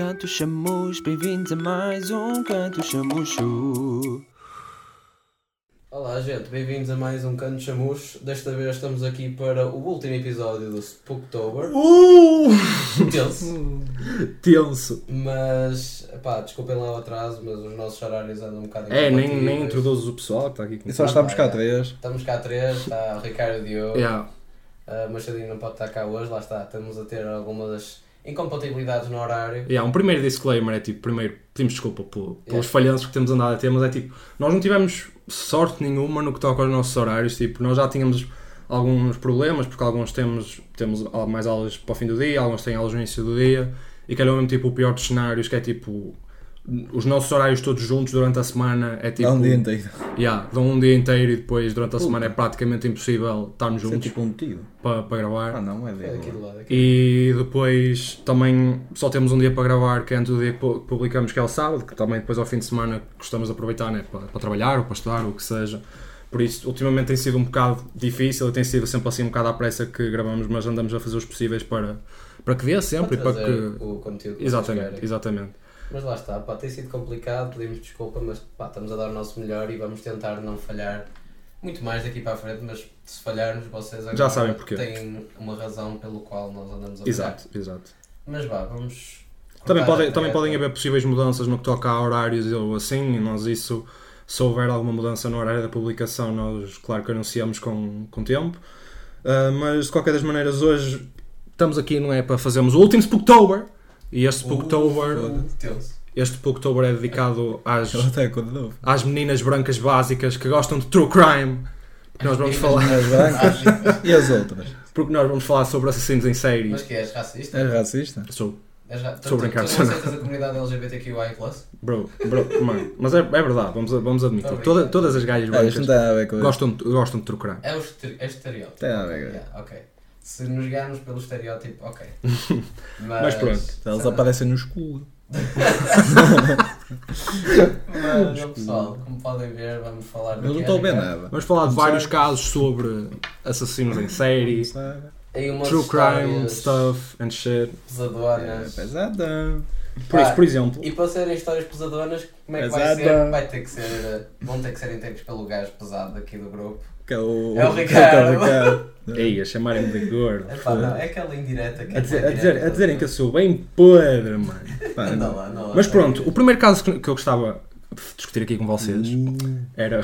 Canto Chamus, bem-vindos a mais um Canto Chamucho. Olá, gente, bem-vindos a mais um Canto Chamus. Desta vez estamos aqui para o último episódio do Spooktober. Uh! Tenso. Tenso. Mas, pá, desculpem lá o atraso, mas os nossos horários andam um bocado É, nem, nem introduzes o pessoal que está aqui E comigo. só estamos cá é. três. Estamos cá três, está o Ricardo e Diogo. Yeah. Uh, Machadinho não pode estar cá hoje, lá está. Estamos a ter algumas incompatibilidades no horário. Yeah, um primeiro disclaimer é tipo, primeiro, pedimos desculpa pelo- pelos Yeah. falhanços que temos andado a ter, mas é tipo, nós não tivemos sorte nenhuma no que toca aos nossos horários, tipo, nós já tínhamos alguns problemas, porque alguns temos, temos mais aulas para o fim do dia, alguns têm aulas no início do dia, e calhou mesmo tipo o pior dos cenários, que é tipo, os nossos horários todos juntos durante a semana é tipo... Dá um dia inteiro. Yeah, dão um dia inteiro e depois durante a semana é praticamente impossível estarmos Isso é juntos tipo um para, para gravar. Ah não, é É daqui do dele. lado. Aqui. E depois também só temos um dia para gravar, que é antes do dia que pu- publicamos, que é o sábado, que também depois ao fim de semana gostamos de aproveitar né, para, para trabalhar ou para estudar, ou o que seja. Por isso, ultimamente tem sido um bocado difícil e tem sido sempre assim um bocado à pressa que gravamos, mas andamos a fazer os possíveis para, para que dê sempre e Para para trazer que. o conteúdo que Exatamente, exatamente. Mas lá está, pá, tem sido complicado, pedimos desculpa, mas pá, estamos a dar o nosso melhor e vamos tentar não falhar muito mais daqui para a frente, mas se falharmos, vocês agora Já sabem porquê. têm uma razão pelo qual nós andamos a falhar. Exato, exato. Mas vá, vamos. Também, podem, também podem haver possíveis mudanças no que toca a horários ou assim, e nós isso, se houver alguma mudança no horário da publicação, nós claro que anunciamos com, com tempo. Ah, mas de qualquer das maneiras, hoje estamos aqui, não é, para fazermos o último Spooktober, e este Uh, tenso. este Spooktober é dedicado às, novo. às meninas brancas básicas que gostam de true crime, porque nós vamos falar, As brancas e as outras. porque nós vamos falar sobre assassinos em série. Mas que és racista? És racista? Sou, És ra... Estou a brincar, Tu, tu sou não não. aceitas a comunidade LGBTQI+. bro, bro, mano, mas é, é verdade, vamos, vamos admitir. Toda- todas as gajas Ah, isto brancas isso. gostam, de- gostam de true crime. É o é estereótipo. Tem a ver. Yeah, ok. Se nos guiarmos pelo estereótipo, ok. Mas, Mas pronto. Eles aparecem no escuro. Mas, pessoal, como podem ver, vamos falar Eu não estou a é, ver Ricardo. nada. Vamos falar de vários casos sobre assassinos em série, true crime stuff and shit. É pesadonas. pesadão. Por isso, Ah, por exemplo, E para serem histórias pesadonas, como é que vai Pesada. ser? Vai ter que ser. Vão ter que ser entregues pelo gajo pesado daqui do grupo. Que é o. É o Ricardo. é o Ricardo. ei, a chamarem-me de gordo. Epá, não, é aquela indireta que A, dizer, é a, dizer, a dizerem que eu sou bem podre, mano. Pá, Anda lá, anda lá. Mas pronto, o primeiro caso que, eu gostava de discutir aqui com vocês Uh, era.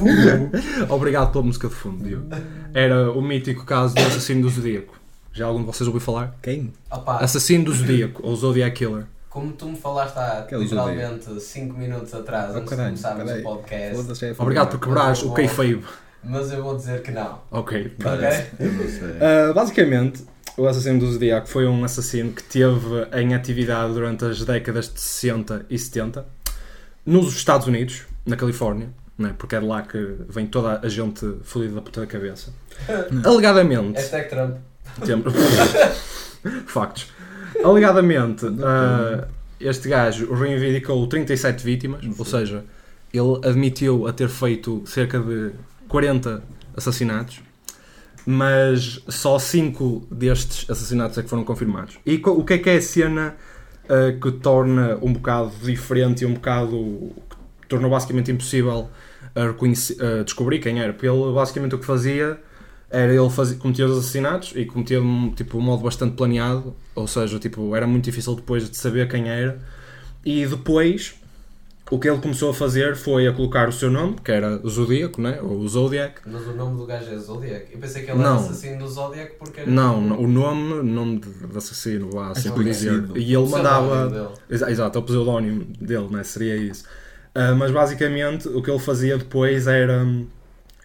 Obrigado pela música de fundo, Diogo. Era o mítico caso do assassino do Zodíaco. Já algum de vocês ouviu falar? Quem? Opa, Assassino do Zodíaco, ou Zodiac Killer. Como tu me falaste há Aquele literalmente 5 minutos atrás, Oh, antes de começarmos o podcast, Foda-se, é Obrigado por quebrares o kayfabe. mas eu vou dizer que não. Ok. Parece. Sei. Uh, basicamente, o assassino do Zodíaco foi um assassino que teve em atividade durante as décadas de 60 e 70 nos Estados Unidos, na Califórnia, né? porque é de lá que vem toda a gente fodida da puta da cabeça. Alegadamente, Hashtag Trump. temos... factos. Alegadamente, uh, este gajo reivindicou 37 vítimas, ou seja, ele admitiu a ter feito cerca de 40 assassinatos, mas só 5 destes assassinatos é que foram confirmados. E o que é que é a cena uh, que torna um bocado diferente e um bocado. que tornou basicamente impossível a descobrir quem era? Ele basicamente o que fazia era ele fazia, cometia os assassinatos e cometia de tipo, um modo bastante planeado, ou seja, tipo, era muito difícil depois de saber quem era. E depois o que ele começou a fazer foi a colocar o seu nome, que era Zodíaco, né? ou Zodiac. Mas o nome do gajo é Zodiac. Eu pensei que ele Não. era assassino do Zodiac porque era. Não, não, o nome, nome de, de assassino, vá assim por dizer. E ele mandava. Exato, é o pseudónimo dele, né? seria isso. Ah, mas basicamente o que ele fazia depois era.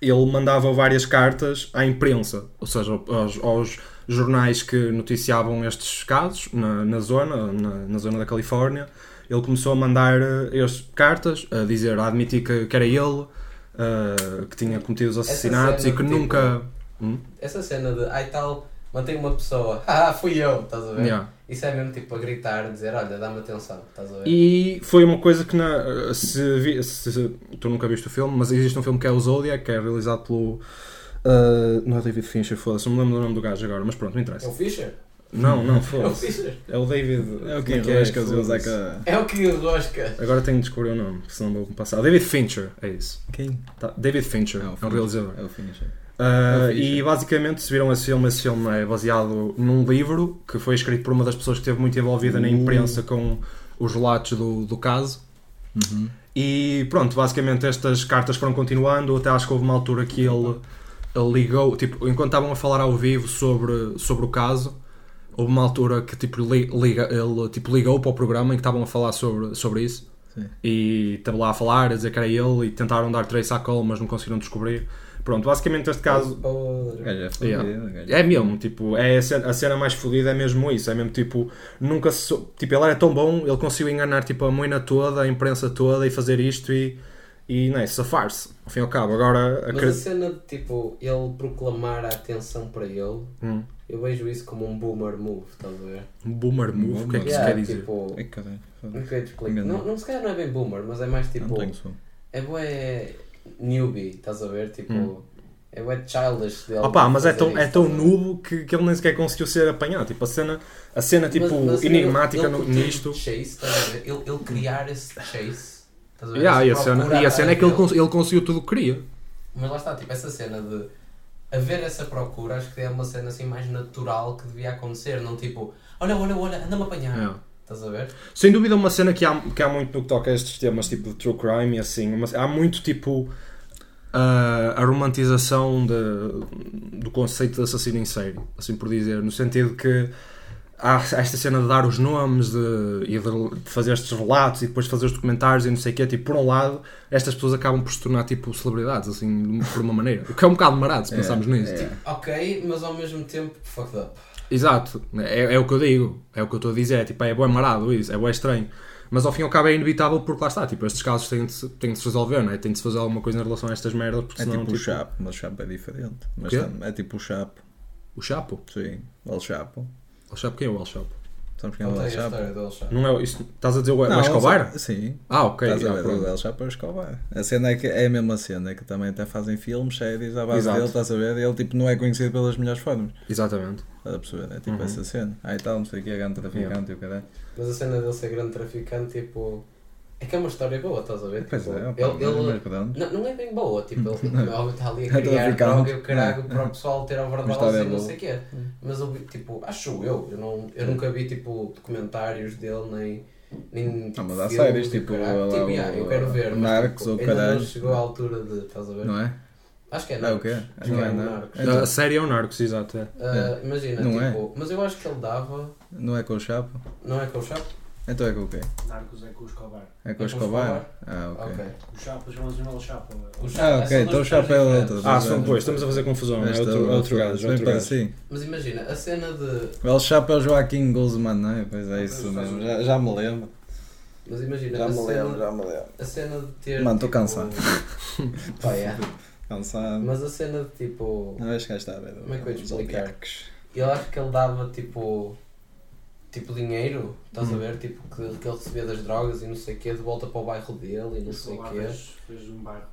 Ele mandava várias cartas à imprensa, ou seja, aos, aos jornais que noticiavam estes casos na, na zona, na, na zona da Califórnia. Ele começou a mandar estes cartas a dizer, a admitir que, que era ele, ah, que tinha cometido os assassinatos e que tipo- nunca. Hum? Essa cena de ai tal, matei uma pessoa, ah, fui eu, estás a ver? Yeah. Isso é mesmo tipo a gritar, dizer, olha, dá-me atenção, estás a ver? E foi uma coisa que na, se, vi- se- se- tu nunca viste o filme, mas existe um filme que é o Zodiac, que é realizado pelo uh, não é David Fincher, foda-se, não me lembro do nome do gajo agora, mas pronto, não É interessa. o Fisher? Não, não, É o foda-se. Fischer. É o David. É o que é roscas e o Foda-se. Zeca. É o que rosca. Agora tenho de descobrir o nome, senão vou passar. David Fincher, é isso. Quem? Tá, David Fincher, É o é Fincher. realizador. É É o Fincher. E basicamente, se viram esse filme, esse filme é baseado num livro que foi escrito por uma das pessoas que esteve muito envolvida na Uh. imprensa com os relatos do, do caso. Uhum. E pronto, basicamente estas cartas foram continuando, até acho que houve uma altura que ele, ele ligou, tipo, enquanto estavam a falar ao vivo sobre, sobre o caso, houve uma altura que tipo, li- liga, ele tipo, ligou para o programa em que estavam a falar sobre, sobre isso. Sim. E estava lá a falar, a dizer que era ele, e tentaram dar trace à cola, mas não conseguiram descobrir. Pronto, basicamente este caso é fodido. Yeah. o gajo é mesmo, tipo, é a cena, a cena mais fodida é mesmo isso, é mesmo tipo, nunca se, sou- tipo, ele era tão bom, ele conseguiu enganar tipo a moina toda, a imprensa toda e fazer isto e, e não é, safar-se, ao fim e ao cabo, agora Mas a acredito, cena de tipo, ele proclamar a atenção para ele, hum, eu vejo isso como um boomer move, estás a ver? um boomer move, o que é que isso Yeah, quer dizer? tipo, como é que explico? Enganei. Não, não, se calhar não é bem boomer, mas é mais tipo, Não tenho som. é bué newbie, estás a ver? Tipo, Hum. é bué childish dele. Opa, mas é tão, é tão ver? nubo que, que ele nem sequer conseguiu ser apanhado, tipo, a cena, a cena tipo, Mas- mas enigmática ele- ele nisto, Chase, ver? Ele, ele criar esse chase, estás a ver? yeah, e, a cena, e a cena é que ele, cons- ele conseguiu tudo o que queria, Mas lá está, tipo, essa cena de haver essa procura, acho que é uma cena assim mais natural que devia acontecer, não tipo, olha, olha, olha, anda-me apanhar. Yeah. Estás a ver? Sem dúvida uma cena que há, que há muito no que toca a estes temas, tipo de true crime e assim, mas há muito tipo a, a romantização de- do conceito de assassino em série, assim por dizer, no sentido que há esta cena de dar os nomes de, e de, de fazer estes relatos e depois fazer os documentários e não sei o quê, tipo, por um lado, estas pessoas acabam por se tornar tipo celebridades, assim, por uma maneira, o que é um bocado marado se É, pensarmos nisso. é. Ok, mas ao mesmo tempo, fucked up. Exato, é, é o que eu digo, é o que eu estou a dizer, é, tipo, é bem marado isso, é bem estranho. Mas ao fim e ao cabo é inevitável porque lá está, tipo, estes casos têm de, se- têm de se resolver, não é? Tem de se fazer alguma coisa em relação a estas merdas, porque É senão, tipo o tipo, Chapo, mas o Chapo é diferente. Mas é tipo o Chapo, o Chapo, sim. O El Chapo. o Chapo quem é o El Chapo? Sabes quem é o Contei El a Chapo? história dele já. Não é, isso, estás a dizer o, o Não, Escobar? o- Sim. Ah, ok. Estás a ah, ver, pronto. o El Chapo é o Escobar. A cena é, que é a mesma cena, que também até fazem filmes, séries à base Exato. dele, estás a ver? Ele tipo não é conhecido pelas melhores formas. Exatamente. Estás a perceber? É tipo Uhum. essa cena. Ah e tal, não sei o que, é grande traficante e o caralho. Mas a cena dele ser grande traficante, tipo. É que é uma história boa, estás a ver? Pois Tipo, é, opa, ele, ele- pronto. não, não é bem boa, tipo, ele é óbvio, está ali a É criar droga e o caralho É. para o pessoal ter overdose e não sei o quê. Mas eu vi, tipo, acho eu, eu, não, eu nunca vi tipo documentários dele nem. nem tipo, Não, mas há séries, tipo, caralho. lá tipo o- yeah, eu quero ver, mas Narcos tipo, ou ainda caralho. não chegou à altura de, estás a ver? Não é? Acho que é É o Narcos. quê? Acho Não que é, é o Narcos. Narcos. Então- A série é o Narcos, exato. É. Ah, imagina, Não é? tipo, mas eu acho que ele dava, Não é com o Chapo? não é com o Chapo? Então é com o quê? Narcos é com o Escobar. É com o É o Escobar? Ah, ok. Ok. O Chapo, chamamos o Chapo. O Ah, Chapo- ok, então o Chapo é coisas outro. diferentes. Ah, são é. depois, estamos a fazer confusão. É Este outro, é outro gajo. É bem outro gajo. parecido. Mas imagina, a cena de. O El Chapo é o Joaquim Guzman, não é? Pois é isso mesmo. Já, já me lembro. Mas imagina, Já a, me cena, lembro, já me lembro. a cena de ter. Mano, tô tipo, cansado. Pá, é. Cansado. Mas a cena de tipo. Não vais cá estar a ver. Como é que eu ia explicar? Eu acho que ele dava tipo. Tipo dinheiro, estás Hum. a ver? Tipo que, que ele recebia das drogas e não sei o quê, de volta para o bairro dele e não sei o quê. fez, fez um bairro.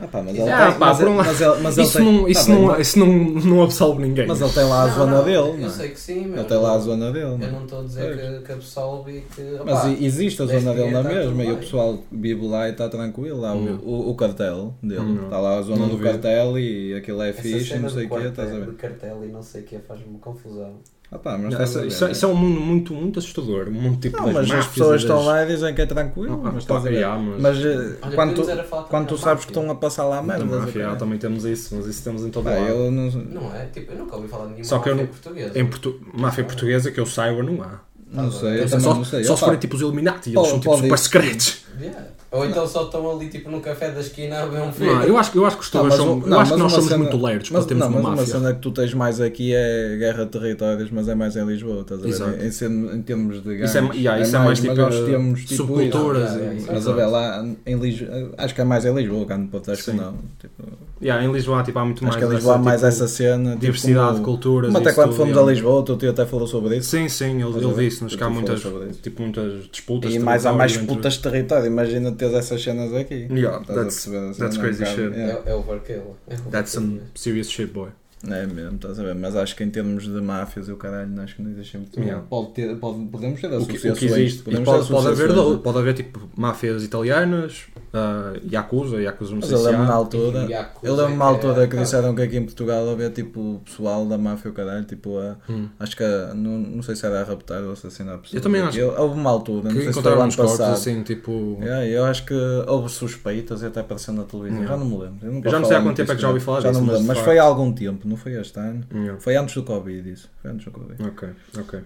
Ah pá, mas Ah, ele pá, tem, mas, um mas ele, mas ele Isso, tem, não, tá bem, não, isso não, não absolve ninguém. Mas ele tem lá a Não, zona não, dele, Eu não é? sei que sim, meu. Ele tem lá a zona dele, Eu não é? não estou a dizer que, que absolve e que. Mas opá, e- existe a zona dele na tá mesma e o pessoal vive lá e está tranquilo. Lá o, o, o cartel dele. Está lá a zona Não do duvido. cartel e aquilo é fixe e não sei o quê, estás a ver? cartel e não sei o que faz-me confusão. Ah pá, mas Não, essa- isso, né? isso é um mundo muito, muito assustador. Um mundo tipo Não, mas as pessoas das- estão lá e dizem que é tranquilo, Ah, mas pá, ver? yeah, mas- Mas eh, Olha, quando, tu, falar quando tu sabes que. Estão a passar lá Da merda, máfia, também temos isso, mas isso temos em todo Pá, lado. eu não, Não é? Tipo, eu nunca ouvi falar de nenhuma Só que eu não- portuguesa. Em portu... máfia portuguesa que eu saiba não há. não sei, eu Deve ser também só não sei. só se forem tipo os Illuminati, eles são tipo super secretos. Yeah. Ou então só estão ali tipo no café da esquina a beber um filho. Não, eu acho, que- eu acho que os Não, tugas mas são. o- eu não, acho que mas nós uma somos cena- muito lerdos Mas, para termos não, mas uma uma máfia. cena que tu tens mais aqui é guerra de territórios, mas é mais em Lisboa, estás a ver? Exato. Em, em, em termos de gangues. Isso é, yeah, isso é mais, tipo mas nós temos tipo subculturas. isso. Yeah, yeah, Mas a ver lá em Lisboa, acho que é mais em Lisboa, cá no Porto, acho que Sim. não. Tipo, Yeah, em Lisboa tipo, há muito acho mais. que em Lisboa há essa, mais tipo, essa cena. tipo, diversidade de culturas. Como até quando fomos a Lisboa, o teu tio até falou sobre isso. Sim, sim, ele, disse-nos que há muitas, tipo, muitas disputas. E mais, há mais disputas de território, imagina teres essas cenas aqui. Yeah, Estás a that's, perceber a that's cena, crazy um bocado, shit. yeah. É, é overkill. É that's overkill. some serious shit, boy. É mesmo, estás a ver? Mas acho que em termos de máfias e o caralho, acho que não existe muito. Yeah. Pode ter, pode, podemos ter O que, o que existe. E podemos pode, ter pode, haver, do- pode haver tipo máfias italianas, uh, Yakuza, Yakuza não Mas sei eu se lembro na há. altura, eu lembro na é- altura que é- disseram que aqui em Portugal havia tipo pessoal da máfia o caralho, tipo a, Hum. acho que a- não, não sei se era a raptar ou assassinar pessoas. Eu também acho Eu, houve uma altura, não Que sei se foi ano uns cortes passado. assim, tipo. Yeah, eu acho que houve suspeitas e até apareceu na televisão, Yeah. já não me lembro. Eu, Eu já não sei há quanto tempo é que já ouvi falar já disso, não me mas lembro, mas foi há algum tempo, não foi este ano. Yeah. Foi antes do Covid isso, foi antes do Covid. Ok, ok.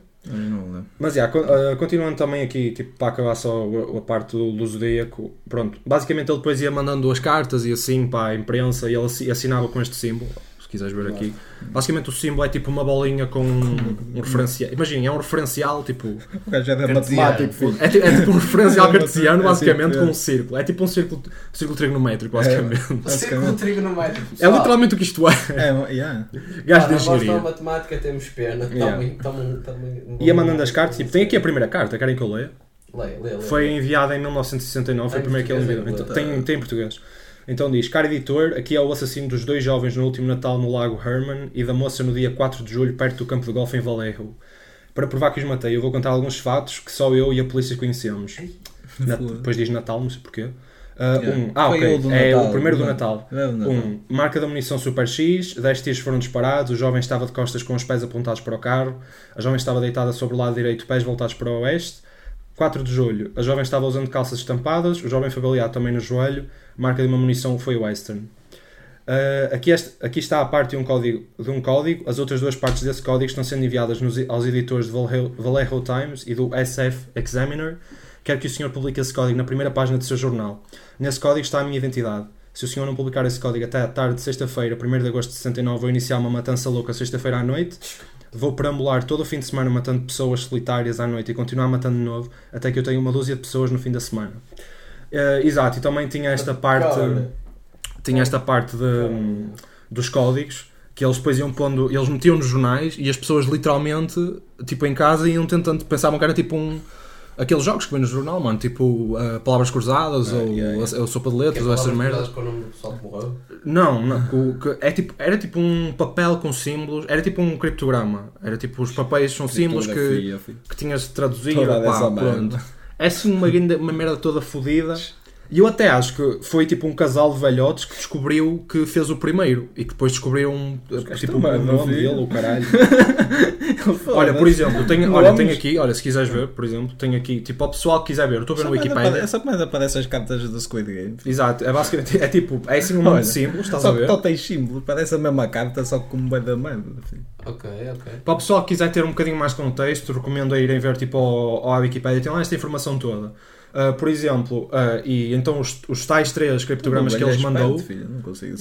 Mas já, con- uh, continuando também aqui, tipo, para acabar só a, parte do, Zodíaco, pronto, basicamente ele depois ia mandando as cartas e assim para a imprensa e ele assi- assinava com este símbolo, se quiseres ver aqui. Basicamente o símbolo é tipo uma bolinha com um, um referencial, imaginem, é um referencial tipo, O gajo Cartesiano. matemático, filho. é, ti- é tipo um referencial É cartesiano tipo- basicamente é. com um círculo, é tipo um círculo, círculo trigonométrico basicamente. O círculo trigonométrico. É literalmente o que isto é, É, yeah. gajo de Nós engenharia. na matemática temos pena. Ia mandando as cartas, tipo, tem aqui a primeira carta, querem que eu leia? Leia, leia, leia. Foi enviada em 1969, foi a primeira que ele enviou. é Então, tem, tem em português. Então diz: Caro editor, aqui é o assassino dos dois jovens no último Natal no Lago Herman e da moça no dia 4 de julho perto do campo de golfe em Vallejo. Para provar que os matei, eu vou contar alguns fatos que só eu e a polícia conhecemos. Na- depois diz Natal, não sei porquê. Yeah. um, ah, Foi ok. do é Natal, o primeiro do Natal. É Natal. Um, marca da munição Super X, 10 tiros foram disparados, o jovem estava de costas com os pés apontados para o carro, a jovem estava deitada sobre o lado direito, pés voltados para o oeste. 4 de julho, a jovem estava usando calças estampadas, o jovem foi baleado também no joelho, marca de uma munição foi Western. Uh, aqui, este- aqui está a parte de um, código, de um código, as outras duas partes desse código estão sendo enviadas nos- aos editores de Vallejo, Vallejo Times e do SF Examiner. Quero que o senhor publique esse código na primeira página do seu jornal. Nesse código está a minha identidade. Se o senhor não publicar esse código até à tarde de sexta-feira, 1 de agosto de 69, vou iniciar uma matança louca sexta-feira à noite. Vou perambular todo o fim de semana matando pessoas solitárias à noite e continuar matando de novo até que eu tenha uma dúzia de pessoas no fim da semana. Uh, exato, e também tinha esta parte tinha esta parte de, dos códigos que eles depois iam pondo, eles metiam nos jornais e as pessoas literalmente, tipo em casa, iam tentando, pensavam que era tipo um. Aqueles jogos que vem no jornal, mano, tipo uh, palavras cruzadas Ah, ou, yeah, yeah. ou sopa de é letras ou essas merdas. com o nome do pessoal que morreu. Não, não. que- é tipo, era tipo um papel com símbolos, era tipo um criptograma. Era tipo os papéis são símbolos que, que tinhas de traduzir. Toda pá, pronto. É assim uma, uma merda toda fodida. E eu até acho que foi tipo um casal de velhotes que descobriu que fez o primeiro e que depois descobriram tipo o nome dele, o caralho. olha, por exemplo, tenho, olha, tenho aqui, olha, se quiseres ver, por exemplo, tenho aqui, tipo, ao pessoal que quiser ver, eu estou a ver no Wikipedia. Essa mais aparece as cartas do Squid Game. Exato, é basicamente, é tipo, é assim um monte Olha, de símbolos, estás Só a que ver? só tem símbolo, parece a mesma carta, só que como bem da filho. Ok, ok. Para o pessoal que quiser ter um bocadinho mais de contexto, recomendo a irem ver tipo ao, ao Wikipedia, tem lá esta informação toda. Uh, por exemplo, uh, e então os, os tais três criptogramas que é mandou, filho,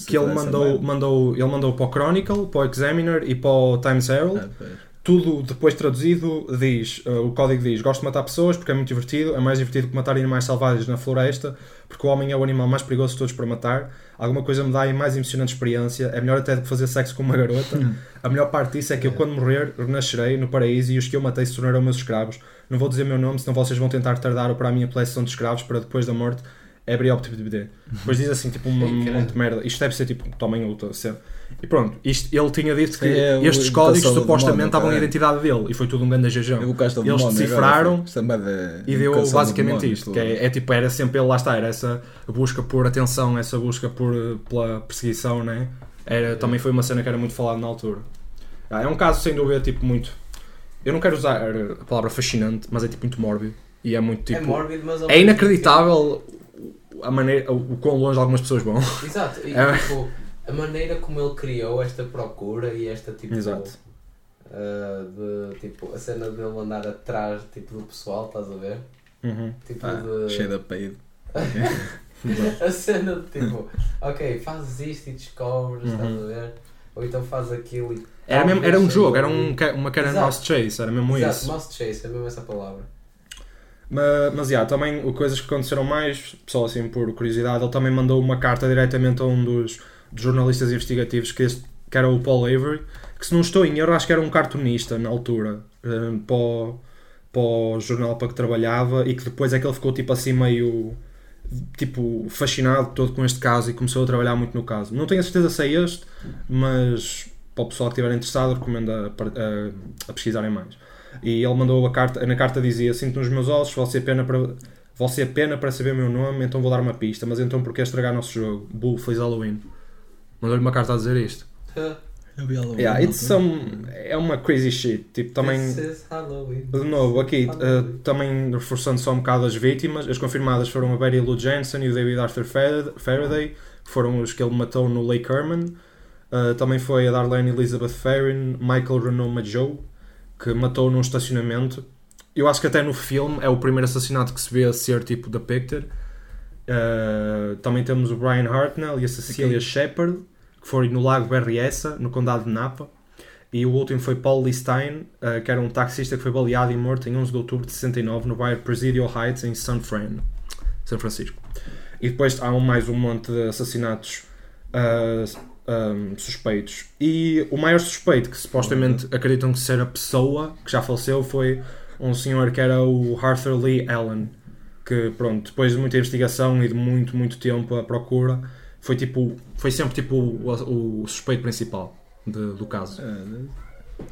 que ele mandou, mandou, ele mandou para o Chronicle, para o Examiner e para o Times Herald, Ah. Tudo depois traduzido diz, uh, o código diz, gosto de matar pessoas porque é muito divertido, é mais divertido que matar animais selvagens na floresta, porque o homem é o animal mais perigoso de todos para matar, alguma coisa me dá a mais emocionante experiência, é melhor até do que fazer sexo com uma garota, a melhor parte disso é que eu quando morrer, renascerei no paraíso e os que eu matei se tornarão meus escravos, não vou dizer meu nome, senão vocês vão tentar retardar para a minha coleção de escravos para depois da morte, every optibd. Depois diz assim, tipo, um monte de merda, isto deve ser tipo, tomem outra cena. E pronto, isto, ele tinha dito que é estes códigos supostamente estavam a caralho. identidade dele e foi tudo um grande jejão. Do Eles decifraram agora, é E deu basicamente demónio, isto, que é, é tipo, era sempre ele, lá está, era essa busca por atenção, essa busca por, pela perseguição, né? Era, também foi uma cena que era muito falada na altura. Ah, é um caso sem dúvida, tipo, muito. Eu não quero usar a palavra fascinante, mas é tipo muito mórbido. E é muito tipo. é mórbido, é inacreditável a maneira, o, o quão longe algumas pessoas vão. Exato. E, É. tipo, a maneira como ele criou esta procura e esta, tipo... Exato. ah, de, tipo, a cena dele andar atrás, tipo, do pessoal, estás a ver? Uhum. Tipo, Ah, de... cheio de peido. A cena de tipo, ok, fazes isto e descobres, Uhum. estás a ver? Ou então faz aquilo e. Era, mesmo, era um jogo, era um, uma cara mouse chase, era mesmo Exato, isso. must chase, é mesmo essa palavra. Mas, mas yeah, também o- coisas que aconteceram mais, só assim por curiosidade, ele também mandou uma carta diretamente a um dos, dos jornalistas investigativos, que, este, que era o Paul Avery, que se não estou em erro, acho que era um cartunista na altura, eh, para, o, para o jornal para que trabalhava, e que depois é que ele ficou tipo assim meio tipo fascinado todo com este caso e começou a trabalhar muito no caso. Não tenho a certeza se é este, mas para o pessoal que estiver interessado, recomendo a, a- a pesquisarem mais. E ele mandou a carta, na carta dizia: Sinto nos meus ossos, vale ser pena para. Vale ser pena para saber meu nome, então vou dar uma pista. Mas então porquê estragar nosso jogo? Bull, feliz Halloween. Mandou-lhe uma carta a dizer isto. Yeah, it's some, é uma crazy shit. Tipo, também. De novo, aqui, uh, também reforçando só um bocado as vítimas, as confirmadas foram a Betty Lou Jensen e o David Arthur Farad- Faraday, que foram os que ele matou no Lake Herman. Uh, também foi a Darlene Elizabeth Farron, Michael Renault Majo, que matou num estacionamento. Eu acho que até no filme é o primeiro assassinato que se vê a ser tipo depicted. Uh, também temos o Brian Hartnell e a Cecilia Shepard, que foram no Lago Berryessa, no condado de Napa. E o último foi Paul Lee Stein, eh, que era um taxista que foi baleado e morto em 11 de outubro de 69 no bairro Presidio Heights, em San Fran, São Francisco. E depois há um- mais um monte de assassinatos ah, ahm, suspeitos. E o maior suspeito, que supostamente acreditam que ser a pessoa que já faleceu, foi um senhor que era o Arthur Lee Allen. Que, pronto, depois de muita investigação e de muito, muito tempo à procura, foi, tipo, foi sempre tipo o, o suspeito principal de- do caso.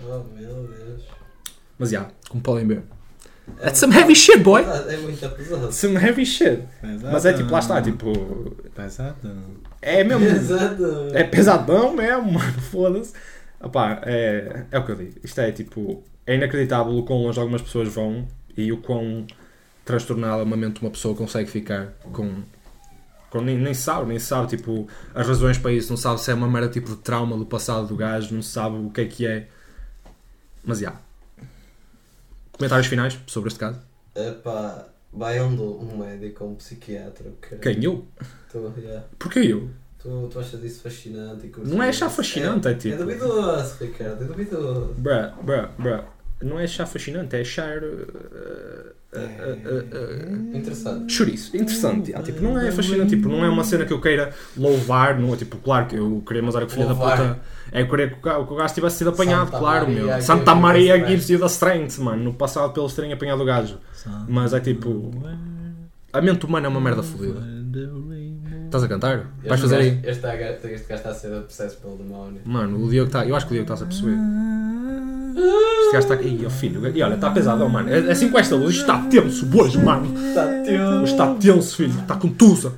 Oh meu Deus. Mas já, como podem ver. That's some heavy shit, boy! É muito pesado. Some heavy shit. Mas é tipo, lá está, tipo. Pesado. É mesmo. Exato. É pesadão mesmo, mano. Foda-se. Opá, é, é o que eu digo. Isto é tipo. É inacreditável o quão longe algumas pessoas vão e o quão transtornada uma mente uma pessoa consegue ficar com. com nem, nem sabe, nem sabe tipo as razões para isso, não sabe se é uma mera tipo de trauma do passado do gajo, não sabe o que é que é. Mas já. Comentários finais sobre este caso? Epá, vai onde um médico ou um psiquiatra. caralho. Quem? Eu? Tu, yeah. Porquê eu? tu, tu achas isso fascinante? Não é achar fascinante, é tipo- É duvidoso, Ricardo, é duvidoso. Bruh, bruh, bruh. Não é achar fascinante, é achar. uh, uh, uh, uh, Interessante. Chouriço, interessante. já, tipo, não é fascinante, tipo, não é uma cena que eu queira louvar, não é tipo, claro que eu queria mas era que filha da puta. É eu queria que o ga- que o gajo tivesse sido apanhado, Santa claro, Maria meu. Santa the Maria strength. gives you the strength, mano. No passado pelos terem apanhado o gajo. Mas é tipo. A mente humana é uma merda fodida. Estás a cantar? Vais fazer aí? Este gajo este gajo está a ser possesso pelo demónio. Mano, o Diogo está. Eu acho que o Diogo está a perceber. Gajo está aqui. Ih, filho. E olha, está pesadão, mano. É assim com esta luz. Está tenso hoje, mano. Está teu. Está tenso, filho. Está contusa.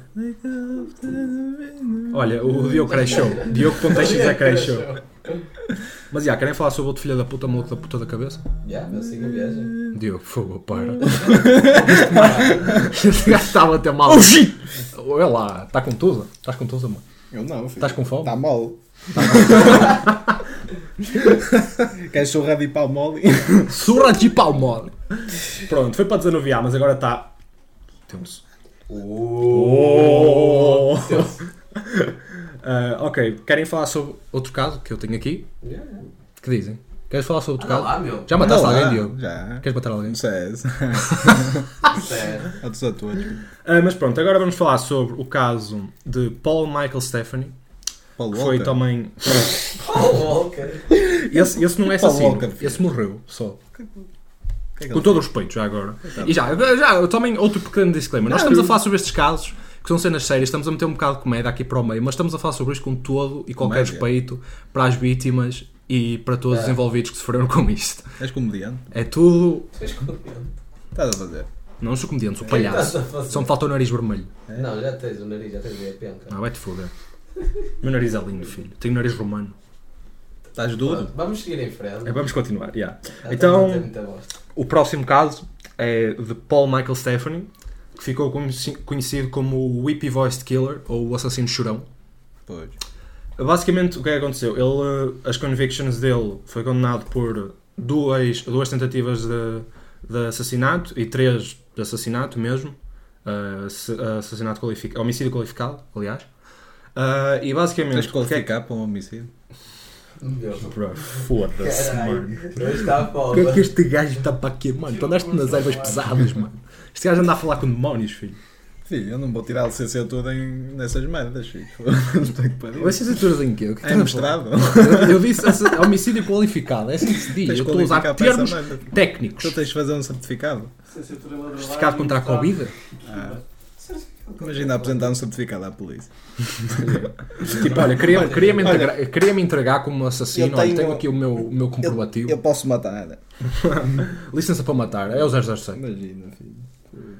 Olha, o Diogo cresceu. Diogo.xx é cresceu. Mas já, querem falar sobre outro filho da puta, maluco da puta da cabeça? Já, eu sigo a viagem. Diogo, por favor, para. Este gajo estava até mal. Olha lá, está contusa? Estás contusa, mano? Eu não, filho. Estás com fome? Está mole. Queres churrado e pau mole? Surra de palmole. Pronto, foi para desanuviar, mas agora está. Tenso. Oh. Ah, ok, querem falar sobre outro caso que eu tenho aqui? Já, Que dizem? Queres falar sobre outro Anda caso? lá, meu. Já mataste alguém, Diogo? Já. Queres matar alguém? Não sei. Sério. A todos. Ah, mas pronto, agora vamos falar sobre o caso de Paul Michael Stephanie. Paul que Foi Walker. também. Oh, ok. Esse, esse não é Paul assassino. Walker, esse morreu só. Que é que Com todo o respeito, já agora. E já, já também outro pequeno disclaimer. Nós estamos a falar sobre estes casos, que são cenas sérias, estamos a meter um bocado de comédia aqui para o meio, mas estamos a falar sobre isto com todo e qualquer Comédia? respeito para as vítimas e para todos os É. envolvidos que sofreram com isto. És comediante? É tudo. Tu és contente. Estás a fazer? Não sou comediante, sou é palhaço. estás a fazer? Só me falta o nariz vermelho. Não, já tens o nariz, já tens a penca. Ah, vai-te foder. Meu nariz é lindo, filho. Tenho nariz romano. Estás duro? Vamos seguir em frente. É, vamos continuar, yeah. Então- ter muita bosta. O próximo caso é de Paul Michael Stephanie, que ficou conheci- conhecido como o Whippy Voiced Killer, ou o assassino chorão. Pois. Basicamente, o que é que aconteceu? Ele, eh, as convictions dele foi condenado por duas, duas tentativas de, de assassinato e três de assassinato mesmo. Se- assassinato qualificado, homicídio qualificado, aliás. Eh, e basicamente. Tens que é que- qualificar para um homicídio? Foda-se, mano. O que é que este gajo está para aqui, mano? Tu andaste nas ervas pesadas, mano. Este gajo anda a falar com demónios, filho. Filho, eu não vou tirar a licenciatura em, nessas merdas, filho. Puta que pariu. Vai ser tudo em quê? O que É mestrado. Eu, eu disse homicídio qualificado, é assim que se diz. Tens Eu estou a usar termos técnicos. Tu tens de fazer um certificado. Certificado contra a. Covid? Ah. Imagina apresentar um certificado à polícia. Tipo, olha, queria-me queria entregar, queria -me entregar como assassino. Eu tenho- tenho aqui o meu, o meu comprovativo. Eu posso matar. Licença para matar. É o 007. Imagina, filho.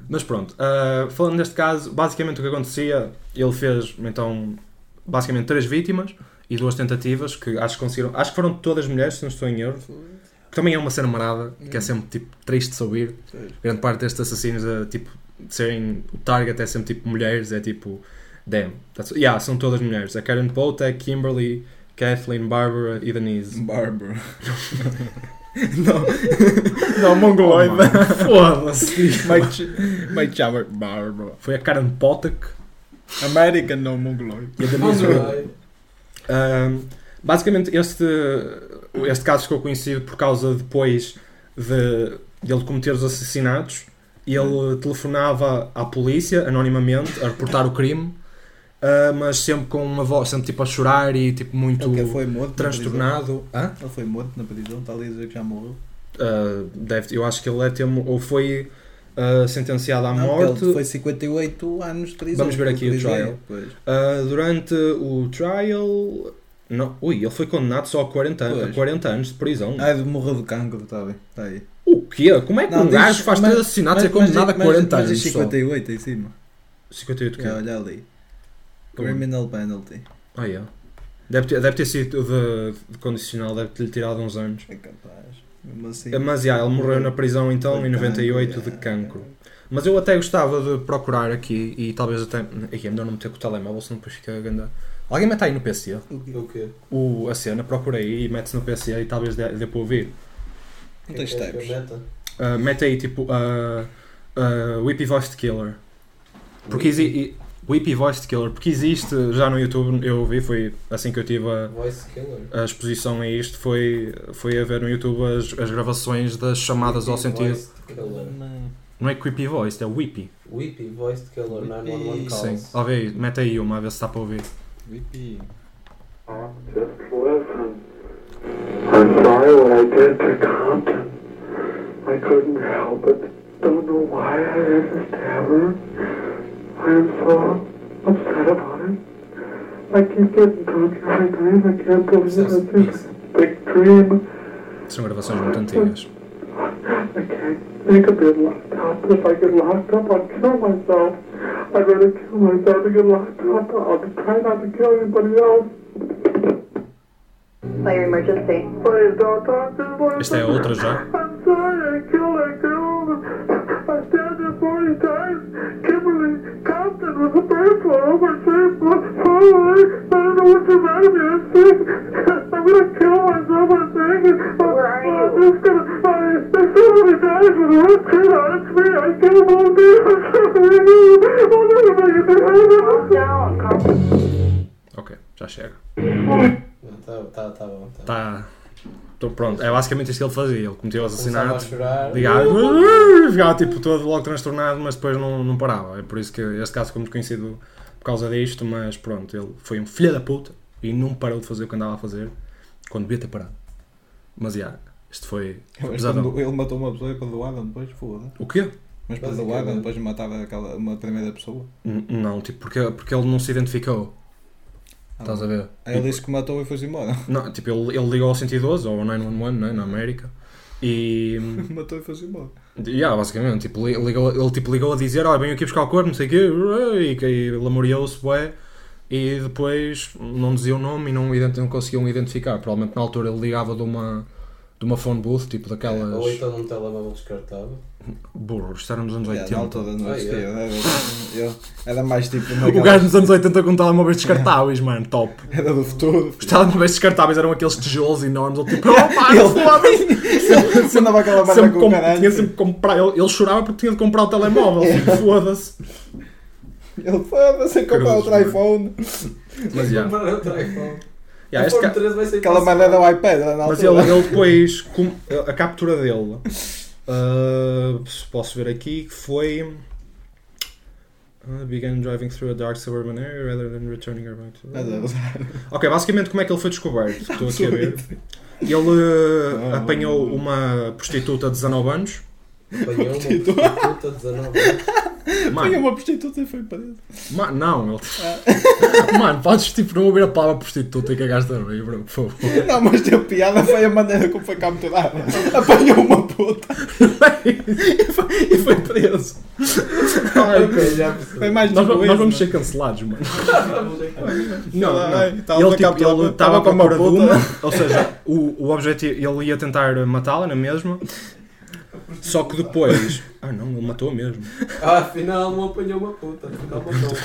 Mas pronto, ah, falando neste caso, basicamente o que acontecia, ele fez então basicamente três vítimas e duas tentativas que acho que conseguiram, acho que foram todas mulheres, se não estou em erro, que também é uma cena marada, que é sempre tipo triste de se ouvir. Grande parte destes assassinos é tipo serem o target é sempre tipo mulheres, é tipo damn. That's, yeah, são todas mulheres. A Karen Potek, Kimberly, Kathleen, Barbara e Denise. Bárbaro. Não, mongoloide. Foda-se. Mike chama Bárbaro. Foi a Karen Potek American, não mongoloide. e a Denise. Um, basicamente, este, este caso ficou conhecido por causa depois de, de ele cometer os assassinatos. Ele telefonava à polícia anonimamente a reportar o crime, uh, mas sempre com uma voz, sempre tipo a chorar e tipo muito Ele foi morto. na transtornado. Hã? Ele foi morto na prisão, está ali a dizer que já morreu. Uh, deve, eu acho que ele é termo, ou foi uh, sentenciado à Não, morte. Foi 58 anos de prisão. Vamos ver aqui o trial. Uh, durante o trial. Não, ui, ele foi condenado só a 40, an- a Pois. 40 anos de prisão. Ah, morreu de cancro, está bem. Está aí. O quê? Como é que Não, um gajo faz mas- três assassinatos e é Mas- mas- condenado a mas- 40 mas anos? diz só? 58 em cima. 58 quê? É, olha ali. Como? Criminal penalty. Ah, yeah. deve, ter, deve ter sido de, de condicional, deve ter-lhe tirado uns anos. É capaz. Mesmo assim. Mas yeah, ele morreu na prisão então em 98 cancro, de cancro. Mas eu até gostava de procurar aqui e talvez até. Aqui é melhor não meter com o telemóvel, senão depois fica ganda. Alguém mete aí no PC O quê? o, a cena, procura aí e mete-se no PC e talvez dê, dê para ouvir. Não tens Que é é meta? Uh, mete aí tipo uh, uh, Whippy Voiced Killer. Porque existe. Whippy Voiced Killer, porque existe já no YouTube, eu vi, foi assim que eu tive a, Voice a exposição a isto, foi, foi a ver no YouTube as, as gravações das chamadas ao sentido. Não é Creepy Voiced, é Whippy. Whippy Voiced Killer 911 Whippy. calls. Sim. Ó, vê aí, mete aí uma, a ver se está para ouvir. Listen. I'm sorry what I did to Compton. I couldn't help it. Don't know why I had to stab her. I am so upset about it. I keep getting drunk every night. I can't believe it's this big dream. São gravações muito antigas. I can't think of being locked up. If I get locked up, I'll kill myself. I'd rather kill myself than get locked up. I'll try not to kill anybody else. Fire emergency. Please don't talk to me. Esta é outra já. Heaven. down. Calm Ok, já chega. Tá, tá, tá bom. Tá. Tá. Tô pronto. É basicamente isto que ele fazia. Ele cometeu os Começava a assassinatos. chorar. ligava, ficava tipo todo logo transtornado, mas depois não, não parava. É por isso que este caso ficou muito conhecido causa disto, mas pronto, ele foi um filho da puta e não parou de fazer o que andava a fazer quando devia ter parado. Mas já, isto foi pesadão. quando ele matou uma pessoa e perdoaram depois, foda. O quê? Mas perdoaram depois de matar aquela, uma primeira pessoa. N- Não, tipo, porque, porque ele não se identificou. Ah, Estás a ver? Aí ele disse que matou e foi-se embora. Não, tipo, ele, ele ligou ao 112 ou ao 911 né, na América e. matou e foi-se embora. Yeah, basicamente, tipo, li- ligou, ele tipo, ligou a dizer, olha, venho aqui buscar o corpo, não sei o quê, e, que- e lamoreou-se, bué, e depois não dizia o nome e não, não conseguiam identificar. Provavelmente na altura ele ligava de uma, de uma phone booth, tipo daquelas... Ou então num telemóvel descartável. Burro, isto era nos anos Yeah, 80. na altura não Ah, existia. yeah. Era, eu- era mais tipo. O naquela- gajo nos anos 80 com telemóveis descartáveis, mano, top. Era do futuro. Os telemóveis descartáveis eram aqueles tijolos enormes, ele tipo, opa, foda-se! Você andava aquela Sempre com o caralho. tinha sempre que comprar, ele, ele chorava porque tinha de comprar o telemóvel, tipo, foda-se. Ele foda-se, comprar outro iPhone. Mas, yeah. Comprar outro iPhone. Yeah, este ca- 13 vai ser Aquela merda era o iPad Mas ele, ele depois, com- a captura dele, uh, posso ver aqui, que foi. uh, began driving through a dark suburban area rather than returning her back to. Ok, basicamente como é que ele foi descoberto? Estou aqui a ver. Ele uh, apanhou uma prostituta de 19 anos. Apanhou uma prostituta de 19 anos. Foi Mano, uma prostituta e foi preso. ma- não, ele. Mano, podes tipo não ouvir a palavra prostituta e cagaste a rir, bro, por favor. Não, mas teve piada foi a maneira como foi capturada. Apanhou uma puta e foi, e foi preso. ok, já percebi. Foi mais Nós, tipo nós isso, vamos ser cancelados, mano. Não, Não, Ele, a tipo, estava com uma de puta. uma, ou seja, o, o objetivo, ele ia tentar matá-la na mesma, só que depois. Ah não, ele matou mesmo. Ah, afinal não apanhou uma puta. Afinal matou.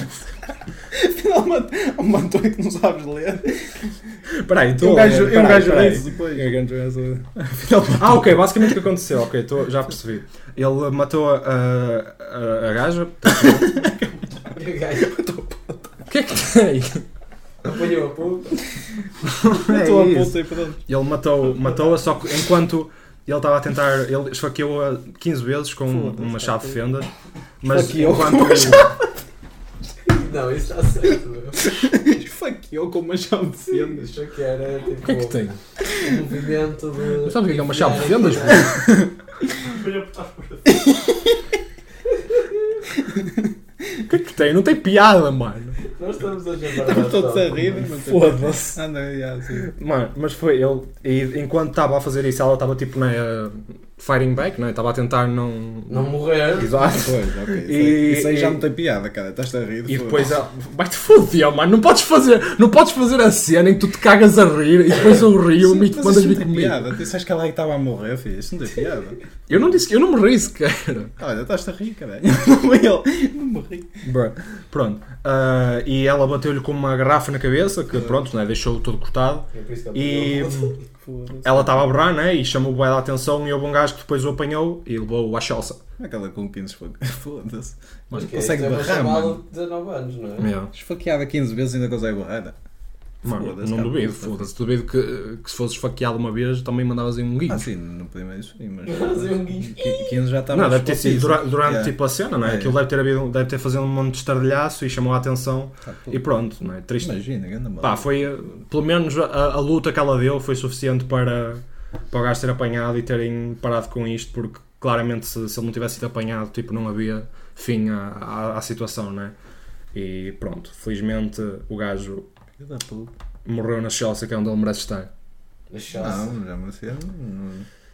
Afinal, matou- mantou que não sabes ler. Espera aí, E estou um a gajo, e um gajo disse depois. Ah, ok, basicamente o que aconteceu, ok, tô, já percebi. Ele matou a, a, a gaja. E o gajo O que é que tem? apanhou a puta. Matou a É isso. puta e pronto. Ele matou- matou-a, só que enquanto ele estava a tentar. Ele esfaqueou-a 15 vezes com uma chave de foi. fendas. Mas Esfaqueou enquanto. com uma Não, isso está certo, meu. Esfaqueou com uma chave de fendas. Isto aqui era tipo. O que é que tem? Um movimento de. Mas sabes o que é que é uma chave de fendas? O que é que tem? Não tem piada, mano. Nós estamos a chamar. Estamos todos a rir. mas- Foda-se. Anda, sim. Mano, mas foi ele. E enquanto estava a fazer isso, ela estava tipo na. uh, fighting back, não é? Estava a tentar não. Não morrer. Exato. Pois, ok. Isso, E- aí, isso aí já não tem piada, cara. Estás a rir. E depois ela. Vai-te foder, mano. Não podes fazer. Não podes fazer a cena em que tu te cagas a rir e depois eu rio e tu mandas isso vir não tem comigo. piada. Tu disseste que ela aí estava a morrer, filho. Isso não tem piada. Eu não disse que eu não me ri sequer. Olha, estás a rir, caralho. Não ele. Não me ri. Bruh. Pronto. Ah, e ela bateu-lhe com uma garrafa na cabeça, que pronto, né, deixou todo cortado. É E ela estava a berrar, né? E chamou bem a atenção e houve um gajo que depois o apanhou e levou à chalça. Aquela com 15 esfaqueadas. Foda-se. Mas Porque consegue é barrar, mano. de 19 anos, não é? Yeah. Esfaqueada 15 vezes e ainda consegue barrar. Mano, não duvido, foda-se. Duvido que, que se fosses esfaqueado uma vez também mandavas aí um guinho. Ah, sim, no primeiro sim, mas. Fazer um guincho. 15 já está Não, mais deve ter sido fortíssimo. durante, Yeah. tipo a cena, não é? É. Aquilo deve ter, havido, deve ter fazido um monte de estardalhaço e chamou a atenção pô. e pronto, não é? Triste. Imagina, grande mal. Pá, foi, pelo menos a, a luta que ela deu foi suficiente para, para o gajo ter apanhado e terem parado com isto, porque claramente se, se ele não tivesse sido apanhado, tipo, não havia fim à, à, à situação, né? E pronto, felizmente o gajo Filho da puta. morreu na Chelsea, que é onde ele merece estar. Na chance. Não, já merecia